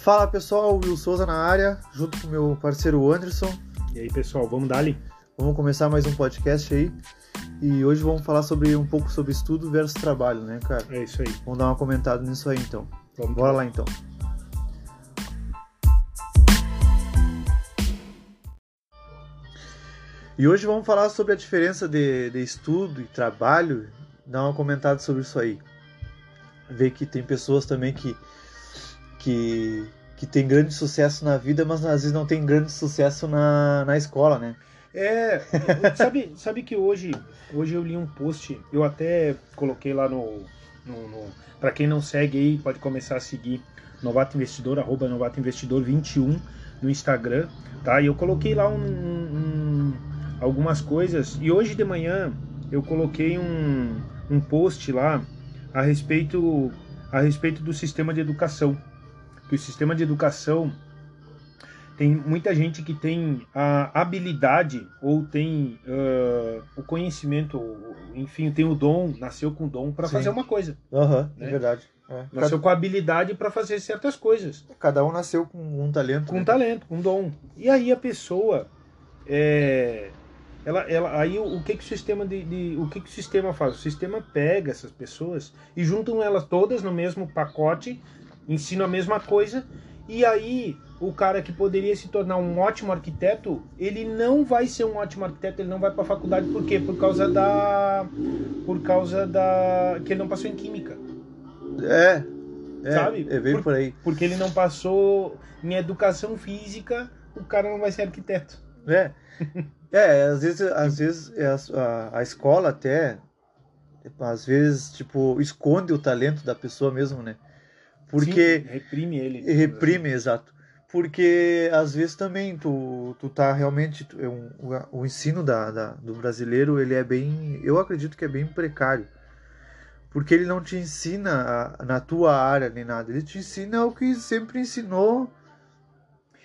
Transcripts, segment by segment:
Fala pessoal, Will Souza na área, junto com meu parceiro Anderson. E aí pessoal, vamos dar ali? Vamos começar mais um podcast aí. E hoje vamos falar sobre um pouco sobre estudo versus trabalho, né, cara? É isso aí. Vamos dar uma comentada nisso aí então. Vamos Bora lá então. E hoje vamos falar sobre a diferença de, de estudo e trabalho, dar uma comentada sobre isso aí. Ver que tem pessoas também que, que, que tem grande sucesso na vida, mas às vezes não tem grande sucesso na, na escola, né? É, sabe, sabe que hoje, hoje eu li um post, eu até coloquei lá no, no, no para quem não segue aí, pode começar a seguir Novato Investidor, arroba Novato Investidor 21 no Instagram, tá? E eu coloquei lá um, um, algumas coisas, e hoje de manhã eu coloquei um, um post lá a respeito, a respeito do sistema de educação, que o sistema de educação tem muita gente que tem a habilidade ou tem uh, o conhecimento, enfim, tem o dom, nasceu com o dom para fazer uma coisa. Aham, Né? é verdade. É. Nasceu com a habilidade para fazer certas coisas, Cada, cada um nasceu com um talento. com um né? talento, com um dom. E aí a pessoa, é, ela, ela, aí o, o que que o sistema de, de- o que que o sistema faz? O sistema pega essas pessoas e juntam elas todas no mesmo pacote, ensina a mesma coisa e aí o cara que poderia se tornar um ótimo arquiteto, ele não vai ser um ótimo arquiteto, ele não vai para a faculdade, por quê? Por causa da por causa da que ele não passou em química. É. É, Sabe? É bem Por- por aí. Porque ele não passou em educação física, o cara não vai ser arquiteto. É. É, às vezes, às vezes é a, a escola até, às vezes, tipo, esconde o talento da pessoa mesmo, né? Porque Sim, reprime ele. reprime, exato. Porque às vezes também tu, tu tá realmente. tu- é um- o, o ensino da, da- do brasileiro, ele é bem. Eu acredito que é bem precário. Porque ele não te ensina a- na tua área nem nada. Ele te ensina o que sempre ensinou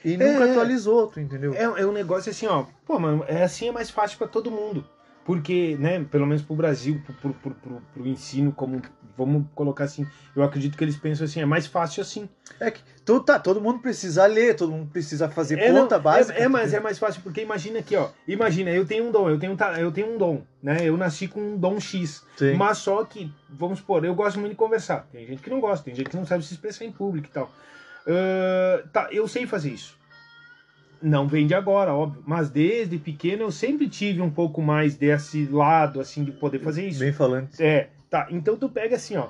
e nunca É. atualizou, tu entendeu? É, é um negócio assim, ó. Pô, mano, é assim é mais fácil pra todo mundo. Porque, né, pelo menos pro Brasil, pro, pro, pro, pro- pro ensino, como. Vamos colocar assim. Eu acredito que eles pensam assim, é mais fácil assim. É que tu, tá, todo mundo precisa ler, todo mundo precisa fazer É, conta não, básica. É, é, mas é mais fácil, porque imagina aqui, ó. Imagina, eu tenho um dom, eu tenho, um eu tenho um dom, né? Eu nasci com um dom X. Sim. Mas só que, vamos supor, eu gosto muito de conversar. Tem gente que não gosta, tem gente que não sabe se expressar em público e tal. Ah, tá, eu sei fazer isso. Não vem de agora, óbvio. Mas desde pequeno eu sempre tive um pouco mais desse lado, assim, de poder fazer isso. Bem falante. É, tá. Então tu pega assim, ó.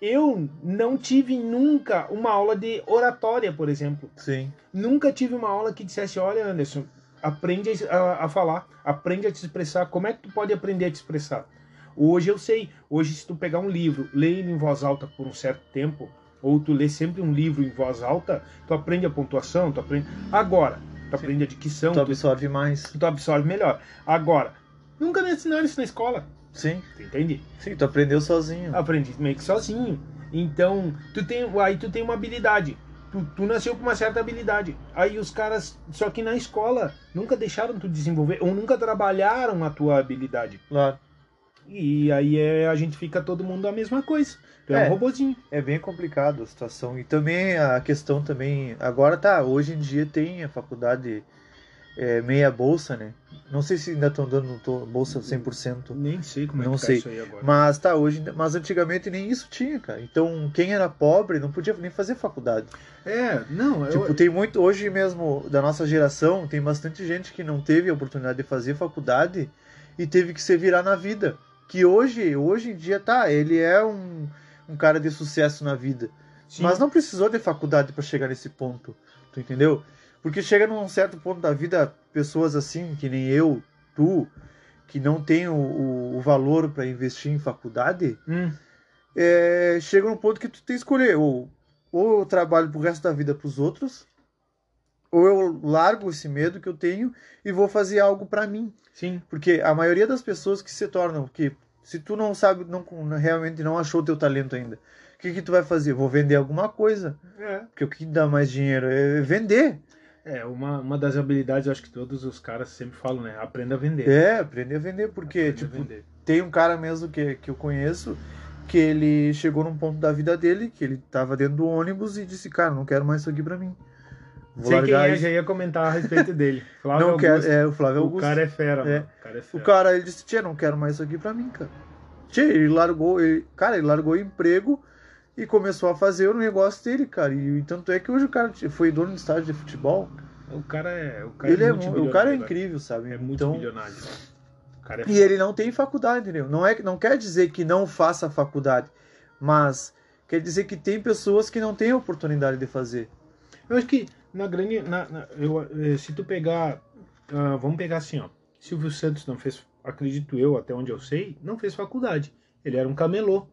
Eu não tive nunca uma aula de oratória, por exemplo. Sim. Nunca tive uma aula que dissesse, olha, Anderson, aprende a, a falar, aprende a te expressar. Como é que tu pode aprender a te expressar? Hoje eu sei. Hoje, se tu pegar um livro, ler ele em voz alta por um certo tempo, ou tu lê sempre um livro em voz alta, tu aprende a pontuação, tu aprende. Agora, tu aprende a dicção, Tu tu, absorve mais. tu absorve melhor. Agora, nunca me ensinaram isso na escola. Sim. Tu entende? Sim, tu aprendeu sozinho. aprendi meio que sozinho. Então, tu tem, aí tu tem uma habilidade. Tu, tu nasceu com uma certa habilidade. Aí os caras, só que na escola, nunca deixaram tu desenvolver, ou nunca trabalharam a tua habilidade. Claro. E aí é, a gente fica todo mundo a mesma coisa. É, É. um robozinho. É bem complicado a situação. E também a questão também. Agora tá, hoje em dia tem a faculdade é, meia bolsa, né? Não sei se ainda estão dando bolsa 100%. Nem sei como Não é que tá sei. isso aí agora. Mas tá, hoje. Mas antigamente nem isso tinha, cara. Então quem era pobre não podia nem fazer faculdade. É, não, eu, Tipo, tem muito. Hoje mesmo, da nossa geração, tem bastante gente que não teve a oportunidade de fazer faculdade e teve que se virar na vida. Que hoje, hoje em dia, tá, ele é um, um cara de sucesso na vida. sim, Mas não precisou de faculdade para chegar nesse ponto. Tu entendeu? Porque chega num certo ponto da vida, pessoas assim, que nem eu, tu, que não tem o, o, valor para investir em faculdade, Hum, é, chega num ponto que tu tem que escolher. Ou, ou eu trabalho pro resto da vida pros outros, ou eu largo esse medo que eu tenho e vou fazer algo para mim. sim, Porque a maioria das pessoas que se tornam, que se tu não sabe, não realmente não achou o teu talento ainda, o que que tu vai fazer? Vou vender alguma coisa. é. Porque o que dá mais dinheiro é vender. É, uma, uma das habilidades, eu acho que todos os caras sempre falam, né? Aprenda a vender. É, aprender a vender. Porque, Aprenda tipo, vender. tem um cara mesmo que, que eu conheço que ele chegou num ponto da vida dele que ele tava dentro do ônibus e disse, cara, não quero mais isso aqui pra mim. Vou Sei quem largar é, isso. já ia comentar a respeito dele. Flávio Não Augusto. é o Flávio O Augusto. cara é fera, É. O cara é O fera. cara, ele disse, tia, não quero mais isso aqui pra mim, cara. Tia, ele largou, ele, cara, ele largou o emprego e começou a fazer o negócio dele, cara. E, tanto é que hoje o cara foi dono de estádio de futebol. O cara é. O cara Ele é, multibilionário, o cara é incrível, sabe? É muito então, bilionário. O cara é E ele não tem faculdade, entendeu? Não, é, não quer dizer que não faça faculdade, mas quer dizer que tem pessoas que não têm oportunidade de fazer. Eu acho que na grande. Na, na- eu, eh, se tu pegar. ah, vamos pegar assim, ó. Silvio Santos não fez, acredito eu, até onde eu sei, não fez faculdade. Ele era um camelô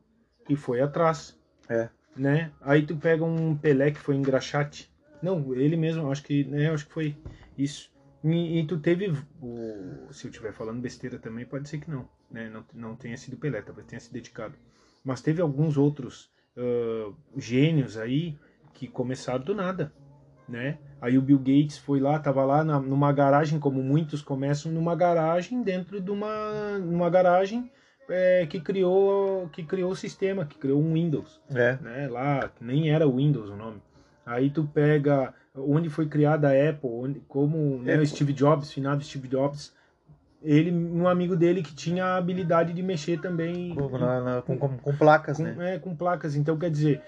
e foi atrás. É. Né? Aí tu pega um Pelé que foi engraxate. Não, ele mesmo, acho que. Né, acho que foi isso. E, e tu teve. O, se eu estiver falando besteira também, pode ser que não. Né? Não, não tenha sido Pelé, talvez tenha se dedicado. Mas teve alguns outros ah, gênios aí que começaram do nada né? Aí o Bill Gates foi lá, tava lá na- numa garagem, como muitos começam numa garagem, dentro de uma, numa garagem é, que criou que criou o sistema, que criou um Windows, É. né? Lá nem era Windows o nome. Aí tu pega onde foi criada a Apple, onde, como né, Steve Jobs, finado Steve Jobs, ele, um amigo dele que tinha a habilidade de mexer também Com, na- na- com- com- com placas, com, né? é, com placas. Então, quer dizer,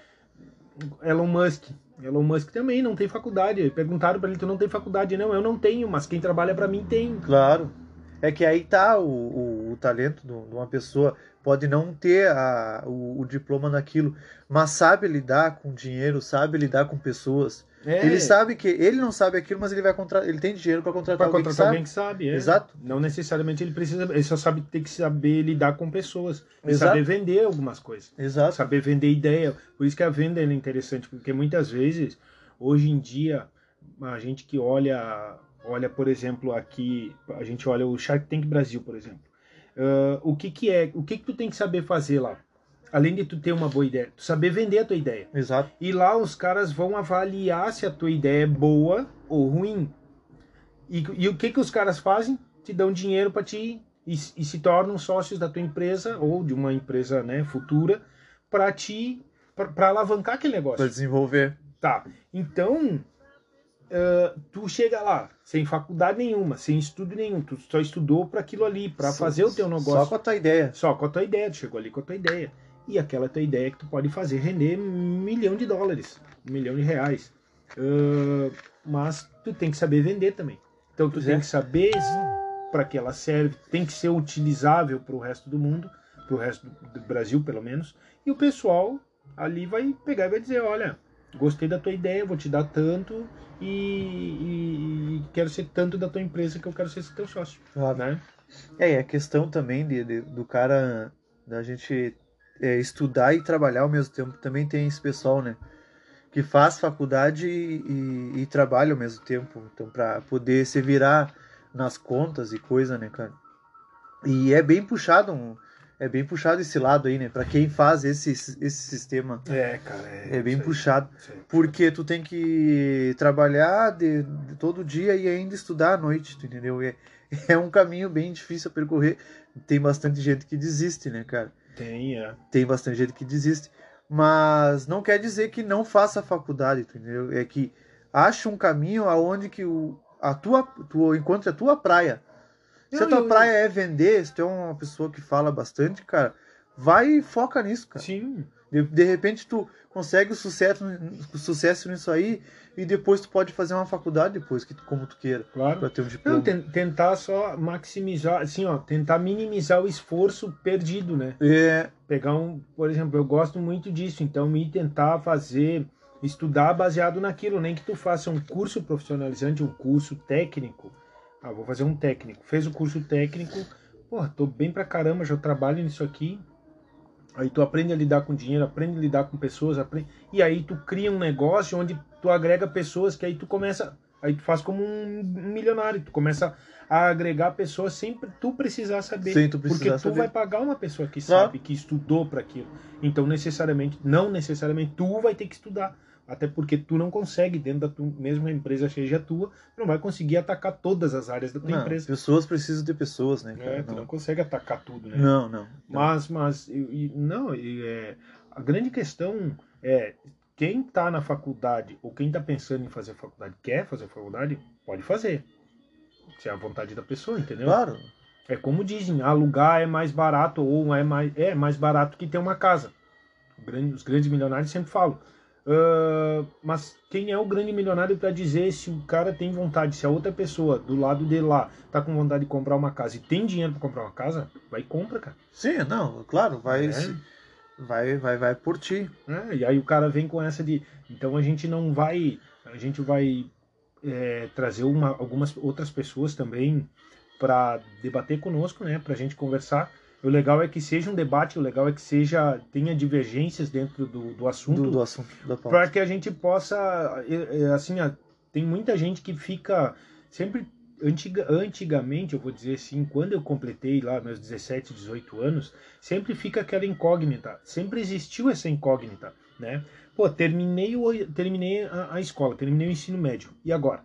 Elon Musk. Elon Musk também não tem faculdade. Perguntaram pra ele, tu não tem faculdade? Não, eu não tenho, mas quem trabalha pra mim tem. Claro. É que aí tá o, o, o talento de uma pessoa. Pode não ter a, o, o diploma naquilo, mas sabe lidar com dinheiro, sabe lidar com pessoas. É, Ele sabe que ele não sabe aquilo, mas ele vai contratar. Ele tem dinheiro para contratar pra alguém contratar que sabe. alguém que sabe. é. Exato. Não necessariamente ele precisa, ele só sabe ter que saber lidar com pessoas. Saber vender algumas coisas. Exato. Saber vender ideia. Por isso que a venda é interessante, porque muitas vezes, hoje em dia, a gente que olha, olha, por exemplo, aqui, a gente olha o Shark Tank Brasil, por exemplo. Ah, o que que é, o que que tu tem que saber fazer lá? Além de tu ter uma boa ideia, tu saber vender a tua ideia. Exato. E lá os caras vão avaliar se a tua ideia é boa ou ruim. E, e o que que os caras fazem? Te dão dinheiro para ti e, e se tornam sócios da tua empresa ou de uma empresa né, futura para ti para alavancar aquele negócio. Para desenvolver. Tá. Então, ah, tu chega lá sem faculdade nenhuma, sem estudo nenhum, tu só estudou para aquilo ali, para fazer o teu negócio. Só com a tua ideia. Só com a tua ideia, tu chegou ali com a tua ideia. E aquela tua ideia que tu pode fazer render um milhão de dólares, um milhão de reais. Ah, mas tu tem que saber vender também. Então tu Pois tem é. que saber para que ela serve, tem que ser utilizável para o resto do mundo, para o resto do, do Brasil pelo menos. E o pessoal ali vai pegar e vai dizer, olha, gostei da tua ideia, vou te dar tanto e, e- e quero ser tanto da tua empresa que eu quero ser teu sócio, Claro. né? É, e a questão também de, de- do cara, da gente é, estudar e trabalhar ao mesmo tempo, também tem esse pessoal, né? Que faz faculdade e, e- e trabalha ao mesmo tempo. Então, para poder se virar nas contas e coisa, né, cara? E é bem puxado, um- é bem puxado esse lado aí, né? Para quem faz esse, esse sistema, É, cara. é bem isso aí, puxado. aí. Porque tu tem que trabalhar de, de todo dia e ainda estudar à noite, tu entendeu? É, é um caminho bem difícil a percorrer. Tem bastante gente que desiste, né, cara? Tem, é. Tem bastante gente que desiste. Mas não quer dizer que não faça faculdade, entendeu? É que acha um caminho aonde que o, a tua, tu encontre a tua praia. Se a Não, tua eu- praia é vender, se tu é uma pessoa que fala bastante, cara, vai e foca nisso, cara. Sim. De, de repente tu consegue o sucesso, o sucesso nisso aí e depois tu pode fazer uma faculdade depois, que como tu queira, Claro. pra ter um diploma. Não, ten- tentar só maximizar, assim, ó, tentar minimizar o esforço perdido, né? É, Pegar um, por exemplo, eu gosto muito disso, então me tentar fazer, estudar baseado naquilo, nem que tu faça um curso profissionalizante, um curso técnico. Ah, vou fazer um técnico. Fez o curso técnico, pô, tô bem pra caramba, já trabalho nisso aqui. Aí tu aprende a lidar com dinheiro, aprende a lidar com pessoas, aprende... e aí tu cria um negócio onde tu agrega pessoas que aí tu começa, aí tu faz como um milionário, tu começa a agregar pessoas sem tu precisar saber. Sem tu Porque precisar tu saber. vai pagar uma pessoa que sabe, que estudou para aquilo. Então, necessariamente, não necessariamente, tu vai ter que estudar. Até porque tu não consegue, dentro da tua mesma empresa seja tua, tu não vai conseguir atacar todas as áreas da tua Não, empresa. pessoas precisam de pessoas, né, cara? É, tu não consegue atacar tudo, né? não, não. Mas, mas, e- não, e, é, a grande questão é quem está na faculdade ou quem está pensando em fazer faculdade, quer fazer faculdade, pode fazer. Se é a vontade da pessoa, entendeu? Claro. É como dizem, alugar é mais barato ou é mais, é mais barato que ter uma casa. Grande- os grandes milionários sempre falam. Mas quem é o grande milionário para dizer se o cara tem vontade, se a outra pessoa do lado de lá tá com vontade de comprar uma casa e tem dinheiro para comprar uma casa, vai e compra, cara. Sim, não, claro, vai, É. se- vai, vai, vai por ti. É, e aí o cara vem com essa de. Então a gente não vai. A gente vai é, trazer uma, algumas outras pessoas também para debater conosco, né? Pra gente conversar. O legal é que seja um debate, o legal é que seja tenha divergências dentro do, do assunto, Do, do assunto para que a gente possa. Assim, tem muita gente que fica sempre. Antiga, antigamente, eu vou dizer assim, quando eu completei lá meus 17, 18 anos, sempre fica aquela incógnita. Sempre existiu essa incógnita, né? Pô, terminei, o, terminei a, a escola, terminei o ensino médio. E agora?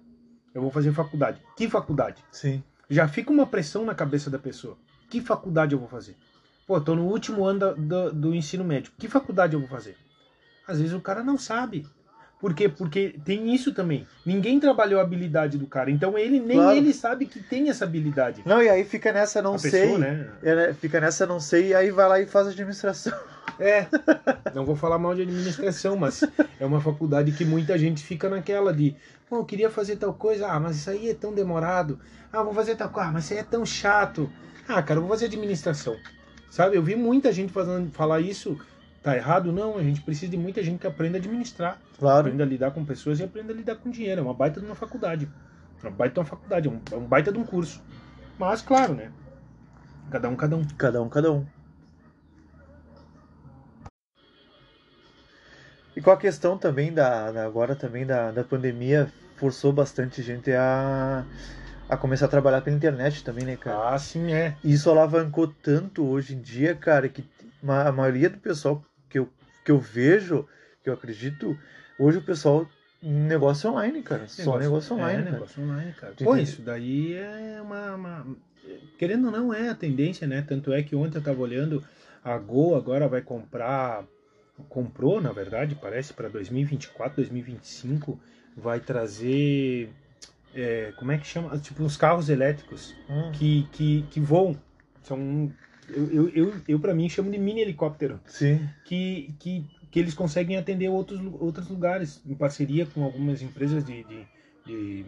Eu vou fazer faculdade. Que faculdade? Sim. Já fica uma pressão na cabeça da pessoa. Que faculdade eu vou fazer? Pô, tô no último ano da- do, do ensino médio. Que faculdade eu vou fazer? Às vezes o cara não sabe. Por quê? Porque tem isso também. Ninguém trabalhou a habilidade do cara. Então ele nem Claro. ele sabe que tem essa habilidade. Não, e aí fica nessa, não a sei. pessoa, né? É, né, Fica nessa, não sei, e aí vai lá e faz administração. É, não vou falar mal de administração, mas é uma faculdade que muita gente fica naquela de, pô, eu queria fazer tal coisa, ah, mas isso aí é tão demorado. Ah, vou fazer tal coisa, ah, mas isso aí é tão chato. Ah, cara, eu vou fazer administração. Sabe, eu vi muita gente fazendo, falar isso, tá errado? Não, a gente precisa de muita gente que aprenda a administrar, Claro. aprenda a lidar com pessoas e aprenda a lidar com dinheiro. É uma baita de uma faculdade. É uma baita de uma faculdade, é um, é um baita de um curso. Mas, claro, né? Cada um, cada um. Cada um, cada um. E com a questão também da, da- agora também da, da pandemia, forçou bastante gente a, a começar a trabalhar pela internet também, né, cara? Ah, sim, é. E isso alavancou tanto hoje em dia, cara, que a maioria do pessoal que eu, que eu vejo, que eu acredito, hoje o pessoal negócio online, cara. Só negócio online, é, cara. negócio online, cara. Pô, isso daí é uma, uma- Querendo ou não, é a tendência, né? Tanto é que ontem eu tava olhando, a Gol agora vai comprar. Comprou, na verdade, parece, para 2024, 2025, vai trazer. É, como é que chama? Tipo, uns carros elétricos Hum, que, que, que voam. São. Eu, eu, eu, eu para mim, chamo de mini helicóptero sim. que, que, que eles conseguem atender outros, outros lugares, em parceria com algumas empresas de, de, de,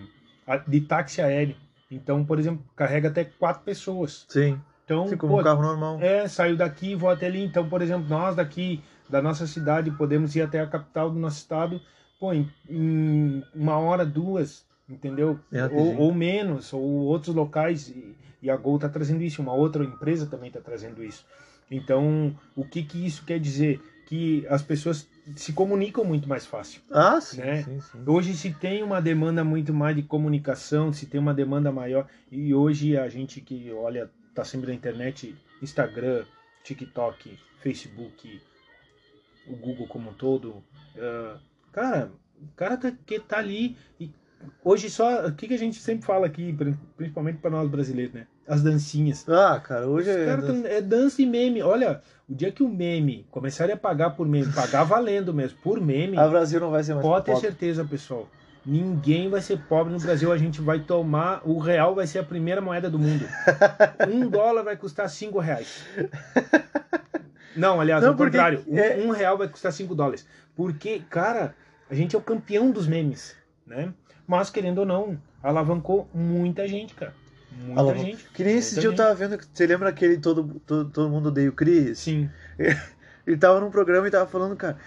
de táxi aéreo. Então, por exemplo, carrega até quatro pessoas. Sim. Então, Sim, como pô, um carro normal. é, saiu daqui e vou até ali. Então, por exemplo, nós daqui da nossa cidade podemos ir até a capital do nosso estado, pô, em, em uma hora, duas, entendeu? É ou, ou menos, ou outros locais. E, e a Gol está trazendo isso, uma outra empresa também está trazendo isso. Então, o que, que isso quer dizer? Que as pessoas se comunicam muito mais fácil. Ah, sim, Né? sim, sim. Hoje se tem uma demanda muito mais de comunicação, se tem uma demanda maior. E hoje a gente que olha, tá sempre na internet, Instagram, TikTok, Facebook, o Google como um todo. ah, cara, o cara tá, que tá ali. E hoje só. O que, que a gente sempre fala aqui, pri- principalmente para nós brasileiros, né? As dancinhas. Ah, cara, hoje Os é. caras tão- é dança e meme. Olha, o dia que o meme começarem a pagar por meme, pagar valendo mesmo, por meme. A Brasil não vai ser mais Pode ter pobre. certeza, pessoal. Ninguém vai ser pobre no Brasil. A gente vai tomar. O real vai ser a primeira moeda do mundo. Um dólar vai custar cinco reais. Não, aliás, Não, ao porque contrário. Um, é- um real vai custar cinco dólares. Porque, cara, a gente é o campeão dos memes, né? Mas, querendo ou não, alavancou muita gente, cara. Muita Alavancou. gente. Que nem esse dia eu gente. tava vendo. Você lembra aquele todo, todo, todo mundo odeia o Chris? Sim. Ele tava num programa e tava falando, cara.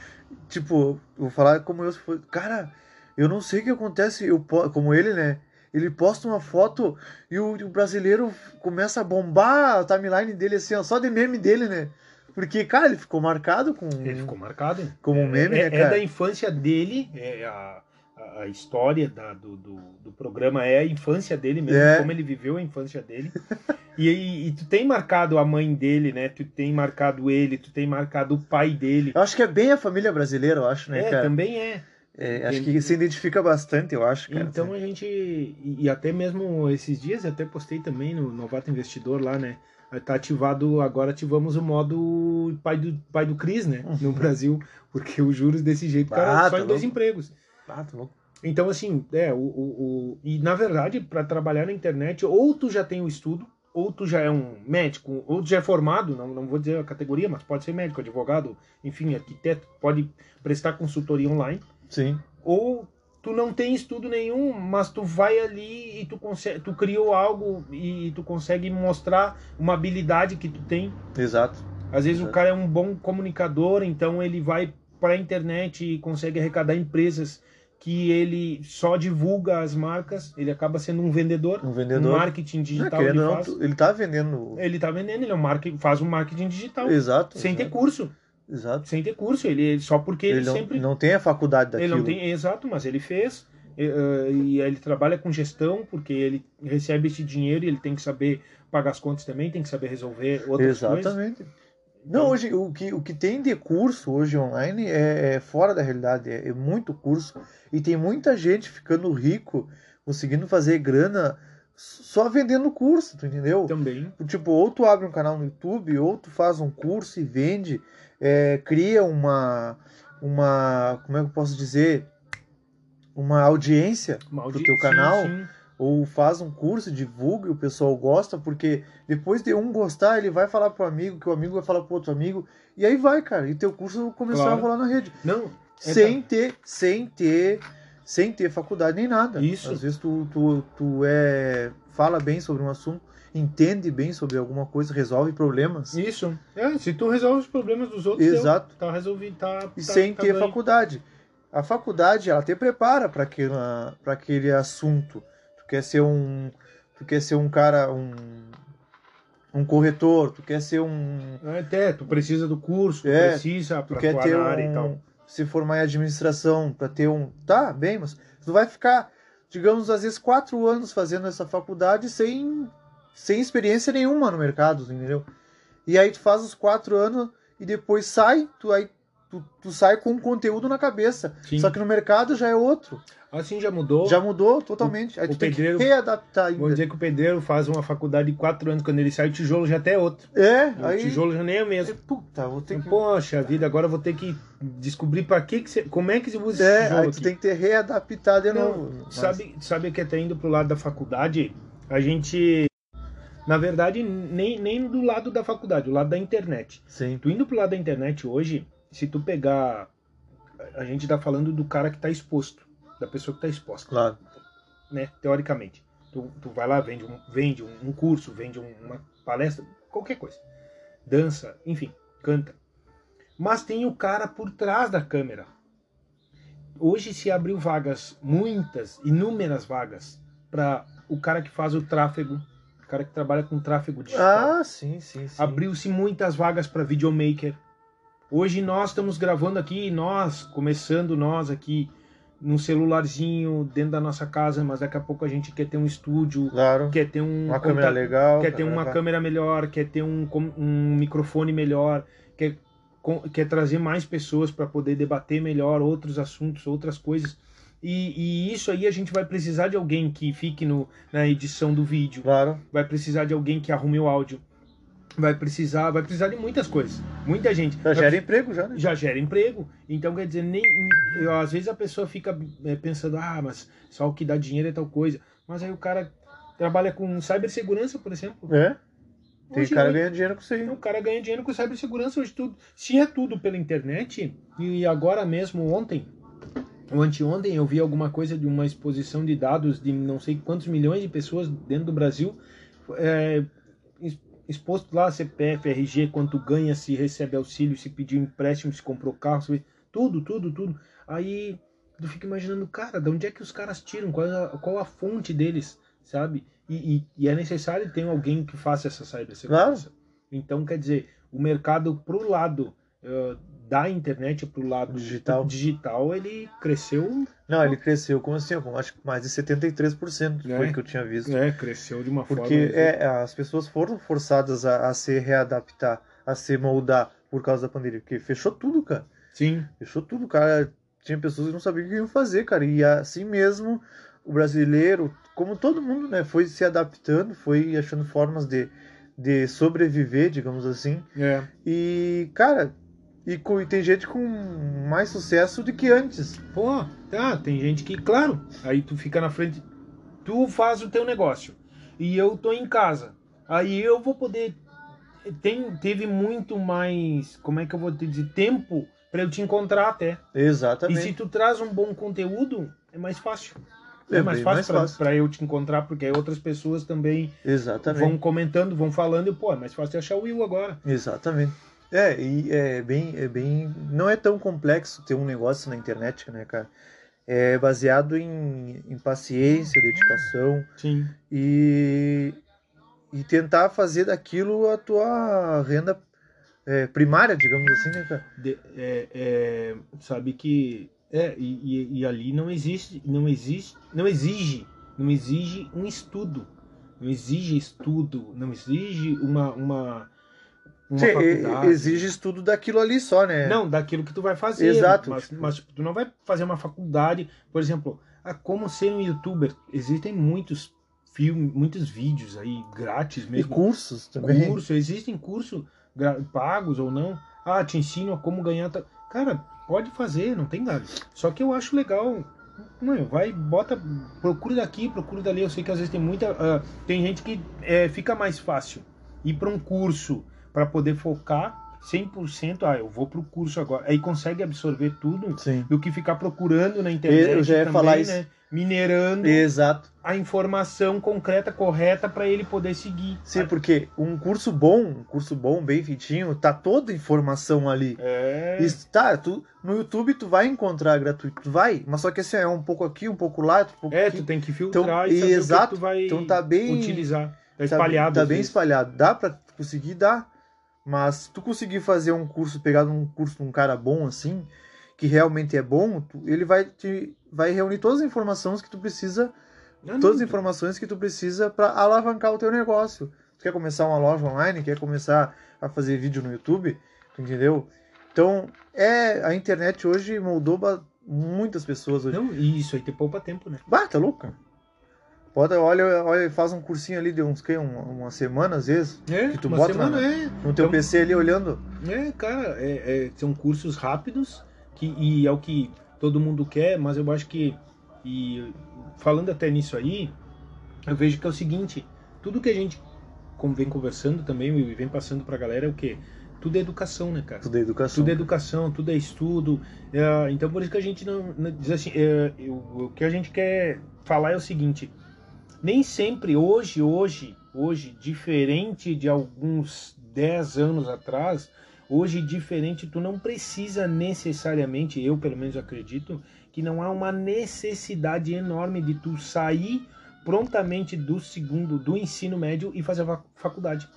Tipo, eu vou falar como eu. Cara, eu não sei o que acontece. Eu, como ele, né? Ele posta uma foto e o, o brasileiro começa a bombar a timeline dele, assim, ó, só de meme dele, né? Porque, cara, ele ficou marcado com. Ele ficou marcado. Como um meme, é, né, é cara? da infância dele, é a, a, a história da- do, do, do programa é a infância dele mesmo, É. como ele viveu a infância dele. e, e, e tu tem marcado a mãe dele, né? Tu tem marcado ele, tu tem marcado o pai dele. Eu acho que é bem a família brasileira, eu acho, né, é, cara? também é. É, acho que se identifica bastante, eu acho. Cara, então assim. a gente. E, até mesmo esses dias, eu até postei também no Novato Investidor lá, né? Tá ativado, agora ativamos o modo pai do, pai do Cris, né? No Brasil, porque os juros desse jeito, cara, Ah, só tá em dois empregos. Ah, tá louco. Então, assim, é, o, o, o- e na verdade, para trabalhar na internet, ou tu já tem o estudo, ou tu já é um médico, ou tu já é formado, não, não vou dizer a categoria, mas pode ser médico, advogado, enfim, arquiteto, pode prestar consultoria online, Sim. ou tu não tem estudo nenhum, mas tu vai ali e tu consegue, tu criou algo e tu consegue mostrar uma habilidade que tu tem. Exato. Às vezes o Exato. cara é um bom comunicador, então ele vai para a internet e consegue arrecadar empresas que ele só divulga as marcas, ele acaba sendo um vendedor, Um um vendedor. marketing Não, digital querendo ele não, faz. ele tá vendendo. Ele tá vendendo, ele é um marketing, faz um marketing digital, Exato. sem ter exato, curso, Exato. sem ter curso, ele só porque ele, Ele, não, sempre não tem a faculdade daquilo. ele não tem, exato, mas ele fez. E, eh, e ele trabalha com gestão, porque ele recebe esse dinheiro e ele tem que saber pagar as contas também, tem que saber resolver outras coisas. Exatamente. Não, Então- hoje o que, o que tem de curso hoje online é, é fora da realidade, é, é muito curso. E tem muita gente ficando rico, conseguindo fazer grana só vendendo curso, tu entendeu? Também. Tipo, ou tu abre um canal no YouTube, ou tu faz um curso e vende, é, cria uma, uma, como é que eu posso dizer, uma audiência Maldi- pro teu canal, sim. Ou faz um curso, divulga e o pessoal gosta, porque depois de um gostar, ele vai falar pro amigo, que o amigo vai falar pro outro amigo, e aí vai, cara, e teu curso começou Claro. a rolar na rede, Não, é sem ter, sem ter, sem ter faculdade nem nada. Isso. Às vezes tu, tu, tu é, fala bem sobre um assunto, entende bem sobre alguma coisa, resolve problemas, Isso. É, se tu resolve os problemas dos outros, Exato. deu, tá resolvido, tá, e tá- sem tá ter ganho. faculdade. A faculdade, ela te prepara para aquele, pra aquele assunto. Tu quer ser um, tu quer ser um cara, um, um corretor, tu quer ser um, Até, tu precisa do curso, tu É, precisa tu quer ter área e tal. um, se formar em administração, para ter um, tá, bem, mas tu vai ficar, digamos, às vezes quatro anos fazendo essa faculdade sem, sem experiência nenhuma no mercado, entendeu? E aí tu faz os quatro anos e depois sai, tu aí tu, tu sai com um conteúdo na cabeça. Sim. Só que no mercado já é outro. Assim já mudou. Já mudou totalmente. Aí o tu tem pedreiro- que readaptar ainda. Vamos dizer que o pedreiro faz uma faculdade de quatro anos, quando ele sai, o tijolo já até é outro. É, O aí. tijolo já nem é o mesmo. Puta, vou ter que. Poxa vida, agora vou ter que descobrir para que, que você, como é que se usa É, esse tijolo aí tu aqui. tem que ter readaptar de Não, novo. Mas- sabe, sabe que até indo pro lado da faculdade, a gente, na verdade, nem, nem do lado da faculdade, do lado da internet. Sim. Tu indo pro lado da internet hoje, se tu pegar, a gente tá falando do cara que tá exposto, da pessoa que tá exposta, Claro. né, teoricamente. Tu, tu vai lá, vende um, vende um, curso, vende um- uma palestra, qualquer coisa. Dança, enfim, canta. Mas tem o cara por trás da câmera. Hoje se abriu vagas, muitas, inúmeras vagas, para o cara que faz o tráfego, o cara que trabalha com tráfego digital. Ah, sim, sim, sim. Abriu-se muitas vagas para videomaker. Hoje nós estamos gravando aqui, nós, começando nós aqui, num celularzinho dentro da nossa casa, mas daqui a pouco a gente quer ter um estúdio, Claro. quer ter um Uma câmera legal. quer ter uma câmera- câmera melhor, quer ter um, um microfone melhor, quer, com- quer trazer mais pessoas para poder debater melhor outros assuntos, outras coisas. E, e isso aí a gente vai precisar de alguém que fique no, na edição do vídeo, Claro. vai precisar de alguém que arrume o áudio, vai precisar, vai precisar de muitas coisas. Muita gente. Já gera emprego já, né? já gera emprego. Então, quer dizer, nem, eu- às vezes a pessoa fica é, pensando, ah, mas só o que dá dinheiro é tal coisa. Mas aí o cara trabalha com cibersegurança, por exemplo. É. Tem Hoje, cara ganhando dinheiro com isso aí. o cara ganha dinheiro com cibersegurança hoje tudo. Se é tudo pela internet, e agora mesmo ontem, ou anteontem, eu vi alguma coisa de uma exposição de dados de não sei quantos milhões de pessoas dentro do Brasil, é, exposto lá CPF, RG, quanto ganha, se recebe auxílio, se pediu empréstimo, se comprou carro, se- tudo, tudo, tudo. Aí tu fica imaginando, cara, de onde é que os caras tiram? Qual a, qual a fonte deles, sabe? E, e- e é necessário ter alguém que faça essa cibersegurança. Então, quer dizer, o mercado pro lado eh, da internet, pro lado Digital. digital, ele cresceu, Não, ele cresceu como assim, com acho que mais de 73% foi É. o que eu tinha visto. é, cresceu de uma Porque forma... é, as pessoas foram forçadas a, a se readaptar, a se moldar por causa da pandemia. Porque fechou tudo, cara. Sim, Fechou tudo, cara. tinha pessoas que não sabiam o que iam fazer, cara. E assim mesmo, o brasileiro, como todo mundo, né, foi se adaptando, foi achando formas de, de sobreviver, digamos assim. É. E, cara, e, com, e tem gente com mais sucesso do que antes. Pô, tá, tem gente que, claro, aí tu fica na frente, tu faz o teu negócio e eu tô em casa. Aí eu vou poder tem, teve muito mais, como é que eu vou te dizer, tempo para eu te encontrar até. Exatamente. E se tu traz um bom conteúdo, é mais fácil. É, É mais fácil para eu te encontrar, porque aí outras pessoas também Exatamente. vão comentando, vão falando, e pô, é mais fácil achar o Will agora. Exatamente. É, e é bem, é bem. Não é tão complexo ter um negócio na internet, né, cara? É baseado em, em paciência, dedicação Sim. e, e tentar fazer daquilo a tua renda é, primária, digamos assim, né, cara? De- é, é, sabe que é e, e- e ali não existe não existe não exige não exige um estudo não exige estudo não exige uma uma, e- exige estudo daquilo ali só, né? não daquilo que tu vai fazer Exato. mas, mas tipo, tu não vai fazer uma faculdade por exemplo a como ser um youtuber existem muitos filmes muitos vídeos aí grátis E mesmo cursos também. curso, existem cursos pagos ou não. Ah, te ensino a como ganhar. ta- Cara, pode fazer, não tem nada. Só que eu acho legal. Mano, vai, bota, procura daqui, procura dali. Eu sei que às vezes tem muita. ah, tem gente que é, fica mais fácil ir para um curso para poder focar 100%. Ah, eu vou pro curso agora. Aí consegue absorver tudo Sim. do que ficar procurando na internet. Eu já ia também, falar isso. né? Minerando Exato. a informação concreta, correta para ele poder seguir. Sim, porque um curso bom, um curso bom, bem feitinho, tá toda a informação ali. É. Isso, tá, tu, no YouTube tu vai encontrar gratuito, tu vai, mas só que assim, é um pouco aqui, um pouco lá, um pouco É, aqui. tu tem que filtrar Então, e saber exato. o que tu vai Então tá bem- utilizar. Tá Tá- espalhado. Tá, bem vezes. espalhado. Dá pra conseguir, dá. Mas se tu conseguir fazer um curso, pegar um curso de um cara bom assim, que realmente é bom, tu- ele vai te vai reunir todas as informações que tu precisa, Não, todas as informações que tu precisa para alavancar o teu negócio. Tu quer começar uma loja online, quer começar a fazer vídeo no YouTube, tu entendeu? Então, é a internet hoje moldou muitas pessoas hoje. Não, e isso aí te poupa tempo, né? Bah, tá louco? Pode, olha, olha, faz um cursinho ali de uns que uma, uma semana às vezes, É, Que tu uma bota semana na- é. no teu Então- PC ali olhando. É, cara, é- é- são cursos rápidos que, e é o que todo mundo quer, mas eu acho que. E falando até nisso aí, eu vejo que é o seguinte: tudo que a gente vem conversando também e vem passando pra galera é o quê? Tudo é educação, né, cara? Tudo é educação. Tudo é educação, tudo é estudo. É, então por isso que a gente não, não- diz assim, é, eu- o que a gente quer falar é o seguinte: nem sempre hoje, hoje, hoje, diferente de alguns 10 anos atrás, hoje diferente, tu não precisa necessariamente, eu pelo menos acredito, que não há uma necessidade enorme de tu sair prontamente do segundo, do ensino médio e fazer a fac- faculdade.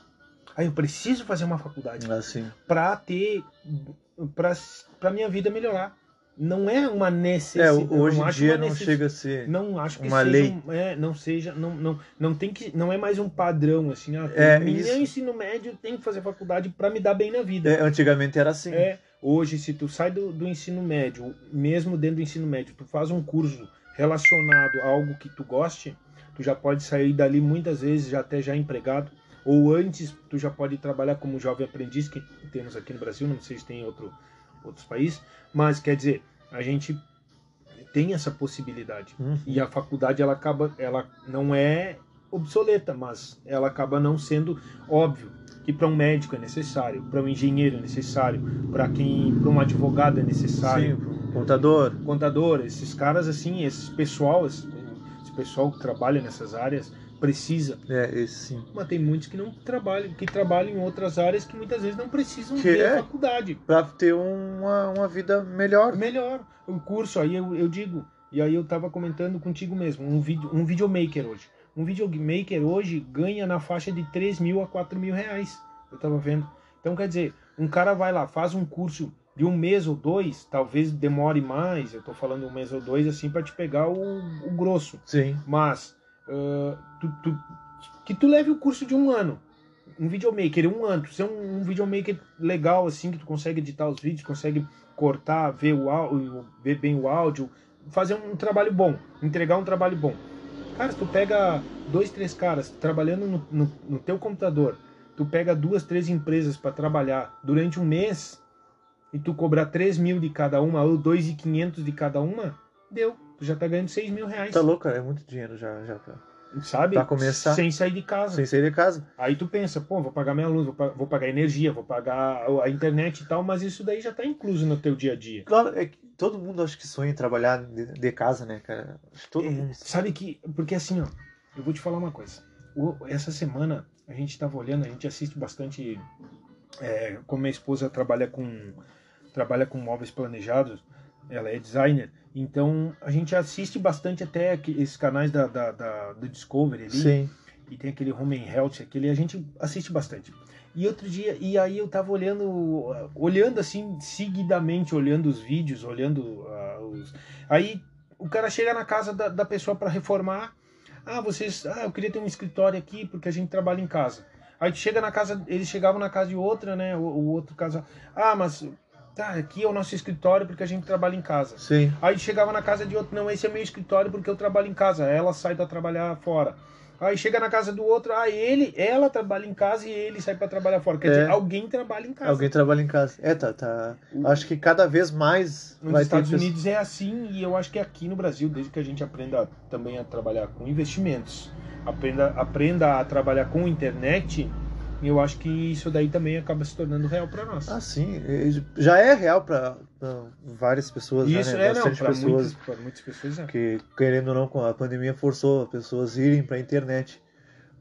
Aí eu preciso fazer uma faculdade Assim. para ter para para minha vida melhorar. Não é uma É, necessidade. hoje não em dia não chega a ser. não acho que uma seja lei. é, não seja não, não não tem que não é mais um padrão assim ah, É, o ensino médio tem que fazer faculdade para me dar bem na vida É, antigamente era assim. é, hoje, se tu sai do, do ensino médio, mesmo dentro do ensino médio, tu faz um curso relacionado a algo que tu goste, tu já pode sair dali muitas vezes já até já empregado, ou antes tu já pode trabalhar como jovem aprendiz, que temos aqui no Brasil, não sei se tem em outro, outros países, mas quer dizer, a gente tem essa possibilidade. Uhum. E a faculdade ela acaba, ela não é obsoleta, mas ela acaba não sendo óbvio que para um médico é necessário, para um engenheiro é necessário, para quem, para um advogado é necessário, Sim, contador. contador, esses caras assim, esses pessoal, esse, esse pessoal que trabalha nessas áreas precisa. É, esse sim. Mas tem muitos que não trabalham, que trabalham em outras áreas que muitas vezes não precisam Que ter é? faculdade. Pra ter uma, uma vida melhor. Melhor. O curso, aí eu, eu digo, e aí eu tava comentando contigo mesmo, um, vídeo, um videomaker hoje. Um videomaker hoje ganha na faixa de 3 mil a 4 mil reais. Eu tava vendo. Então, quer dizer, um cara vai lá, faz um curso de um mês ou dois, talvez demore mais, eu tô falando um mês ou dois, assim, para te pegar o, o grosso. Sim. Mas, ah, tu- tu- que tu leve o curso de um ano. um videomaker, um ano, tu ser um, um videomaker legal, assim, que tu consegue editar os vídeos, consegue cortar, ver, o, áudio, ver bem o áudio, fazer um trabalho bom, entregar um trabalho bom. Cara, se tu pega dois, três caras trabalhando no, no, no teu computador, tu pega duas, três empresas para trabalhar durante um mês e tu cobrar 3 mil de cada uma ou 2.500 de cada uma, deu. Tu já tá ganhando 6 mil reais. Tá louco, cara? É muito dinheiro já, já pra, Sabe? pra começar. Sem sair de casa. Sem sair de casa. Aí tu pensa, pô, vou pagar minha luz, vou, pa- vou pagar energia, vou pagar a internet e tal, mas isso daí já tá incluso no teu dia a dia. Claro, é que todo mundo acho que sonha em trabalhar de, de casa, né, cara? Todo É, mundo. Sabe que, porque assim, ó, eu vou te falar uma coisa. O- essa semana a gente tava olhando, a gente assiste bastante, é, como minha esposa trabalha com trabalha com móveis planejados, ela é designer, então a gente assiste bastante até esses canais da, da- da- do Discovery ali, Sim. e tem aquele Home and Health, aquele a gente assiste bastante. E outro dia, e aí eu tava olhando, olhando assim, seguidamente, olhando os vídeos, olhando ah, os. Aí o cara chega na casa da, da pessoa para reformar. Ah, vocês. Ah, eu queria ter um escritório aqui porque a gente trabalha em casa. Aí tu chega na casa, eles chegavam na casa de outra, né? O, o outro casal. Ah, mas. Tá, aqui é o nosso escritório porque a gente trabalha em casa. Sim. Aí chegava na casa de outro, não, esse é meu escritório porque eu trabalho em casa. Ela sai para trabalhar fora. Aí chega na casa do outro, ah, ele, ela trabalha em casa e ele sai para trabalhar fora. Quer É. dizer, alguém trabalha em casa. Alguém trabalha em casa. É, tá, tá. Acho que cada vez mais Nos Estados pessoas- Unidos é assim e eu acho que aqui no Brasil, desde que a gente aprenda também a trabalhar com investimentos, aprenda, aprenda a trabalhar com internet, eu acho que isso daí também acaba se tornando real para nós. Ah, sim. Já é real para várias pessoas, já, isso né? é, Bastante para pessoas muitas, pra muitas pessoas é. que, querendo ou não, a pandemia forçou as pessoas irem para a internet.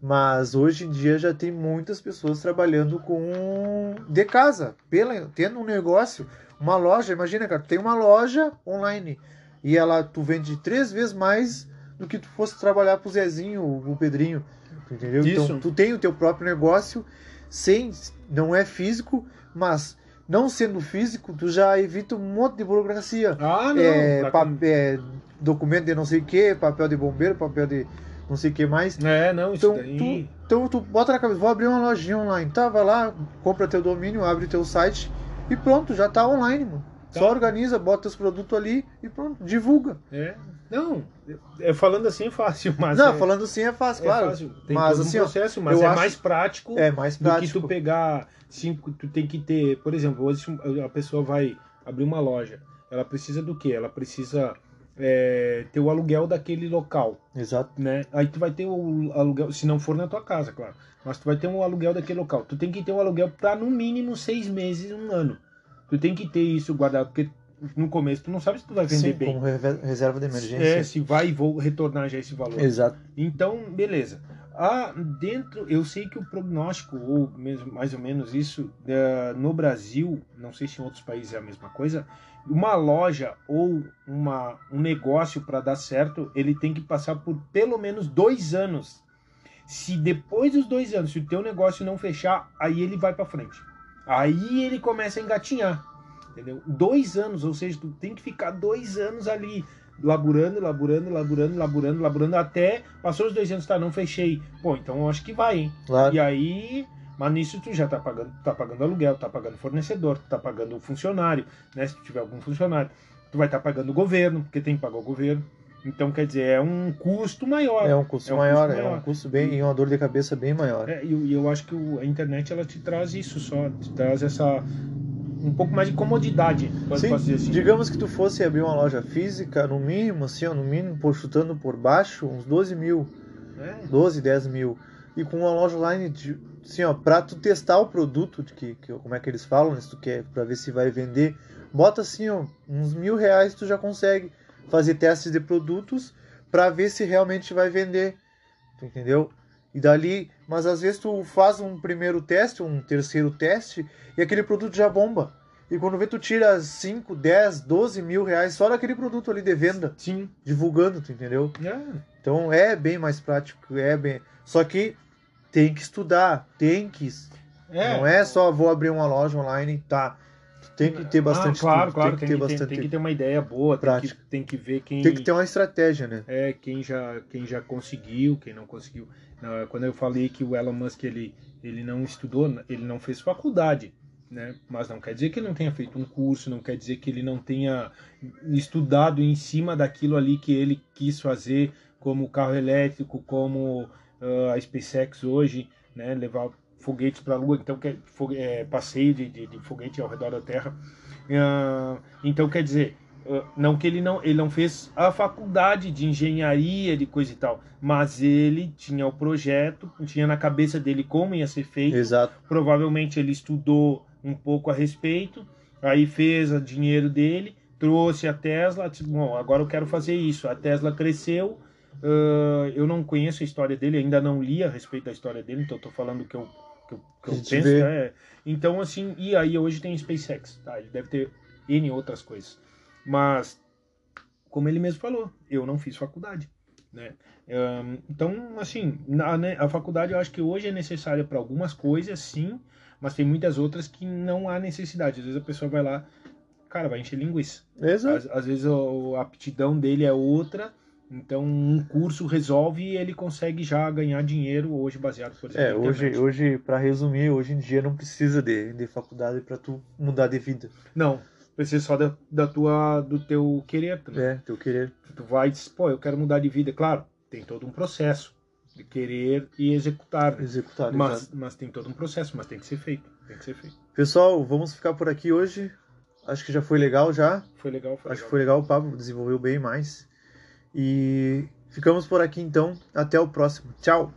Mas hoje em dia já tem muitas pessoas trabalhando com de casa, pela, tendo um negócio, uma loja. Imagina, cara, tu tem uma loja online e ela tu vende três vezes mais do que tu fosse trabalhar pro Zezinho, o Pedrinho, entendeu? Isso. Então tu tem o teu próprio negócio, sem não é físico, mas não sendo físico, tu já evita um monte de burocracia Ah, não. é, é, documento de não sei o que, papel de bombeiro, papel de não sei o que mais. É, não, isso Então daí. tu, então tu bota na cabeça, vou abrir uma lojinha online. Tá, vai lá, compra teu domínio, abre teu site e pronto, já tá online, mano. Tá. Só organiza, bota os produtos ali e pronto, divulga. É. Não, é, falando assim é fácil, mas. não, é, falando assim é fácil, é claro. fácil. Tem mas, todo um assim, ó, processo, mas é acho- mais prático É mais do que prático. tu pegar cinco, tu tem que ter, por exemplo, hoje a pessoa vai abrir uma loja, ela precisa do quê? Ela precisa é, ter o aluguel daquele local, Exato. né? Aí tu vai ter o aluguel, se não for na tua casa, claro, mas tu vai ter um aluguel daquele local. Tu tem que ter um aluguel para no mínimo seis meses, um ano. Tu tem que ter isso guardado, porque no começo tu não sabe se tu vai vender Sim, bem. como reserva de emergência. É, se vai e vou retornar já esse valor. Exato. Então, beleza. Ah, dentro, eu sei que o prognóstico, ou mesmo mais ou menos isso, no Brasil, não sei se em outros países é a mesma coisa, uma loja ou uma, um negócio para dar certo, ele tem que passar por pelo menos dois anos. Se depois dos dois anos, se o teu negócio não fechar, aí ele vai para frente. Aí ele começa a engatinhar. Entendeu? Dois anos, ou seja, tu tem que ficar dois anos ali laburando, laburando, laburando, laburando, laburando, até passou os dois anos, tá, não fechei. Pô, então eu acho que vai, hein? Claro. E aí, mas nisso tu já tá pagando, tá pagando aluguel, tá pagando fornecedor, tá pagando funcionário, né? Se tu tiver algum funcionário, tu vai estar tá pagando o governo, porque tem que pagar o governo. Então, quer dizer, é um custo maior. É um custo É um maior, custo é maior. um custo bem e uma dor de cabeça bem maior. É, e eu, eu acho que o- a internet ela te traz isso só, te traz essa um pouco mais de comodidade, Sim, posso dizer assim. digamos que tu fosse abrir uma loja física, no mínimo, assim, ó, no mínimo, por chutando por baixo, uns 12 mil, É. 12, 10 mil. E com uma loja online, de, assim, ó, pra tu testar o produto, de que, que, como é que eles falam, né, se tu quer, pra ver se vai vender, bota assim, ó, uns mil reais tu já consegue fazer testes de produtos pra ver se realmente vai vender, tu entendeu? E dali, mas às vezes tu faz um primeiro teste, um terceiro teste, e aquele produto já bomba. E quando vê, tu tira 5, 10, 12 mil reais só daquele produto ali de venda, Sim. divulgando, tu entendeu? É. Então é bem mais prático, é bem. Só que tem que estudar, tem que. É. Não é só vou abrir uma loja online, tá. Tu tem que ter bastante ah, claro, estudo, claro, tem que ter tem, bastante. tem que ter uma ideia boa, tem que, prática. tem que ver quem Tem que ter uma estratégia, né? é quem já quem já conseguiu, quem não conseguiu. Na- Quando eu falei que o Elon Musk ele ele não estudou, ele não fez faculdade, né? Mas não quer dizer que ele não tenha feito um curso, não quer dizer que ele não tenha estudado em cima daquilo ali que ele quis fazer, como carro elétrico, como uh, a SpaceX hoje, né? Levar foguetes para a Lua, então que é, passeio de, de, de, foguete ao redor da Terra. Uh, então quer dizer, não que ele não ele não fez a faculdade de engenharia de coisa e tal, mas ele tinha o projeto, tinha na cabeça dele como ia ser feito. Exato. Provavelmente ele estudou um pouco a respeito, aí fez o dinheiro dele, trouxe a Tesla, disse, bom, agora eu quero fazer isso. A Tesla cresceu, uh, eu não conheço a história dele, ainda não li a respeito da história dele, então estou falando que eu, que eu, que eu penso. Né? Então, assim, e aí hoje tem SpaceX, tá? Ele deve ter N outras coisas. Mas, como ele mesmo falou, eu não fiz faculdade. Né? Então, assim, né, a faculdade eu acho que hoje é necessária para algumas coisas, sim, mas tem muitas outras que não há necessidade. Às vezes a pessoa vai lá, cara, vai encher linguiça. Exato. Às, às vezes a, a aptidão dele é outra, então um curso resolve e ele consegue já ganhar dinheiro hoje baseado, por exemplo, É, hoje, hoje para resumir, hoje em dia não precisa de, de faculdade para tu mudar de vida. Não, precisa só da, da tua, do teu querer. Né? É, teu querer. Tu vai e diz, pô, eu quero mudar de vida. Claro, tem todo um processo de querer e executar. Né? Executar, mas, mas tem todo um processo, mas tem que ser feito. Tem que ser feito. Pessoal, vamos ficar por aqui hoje. Acho que já foi legal já. Foi legal, foi Acho legal. que foi legal o papo, desenvolveu bem mais. E ficamos por aqui então. Até o próximo. Tchau!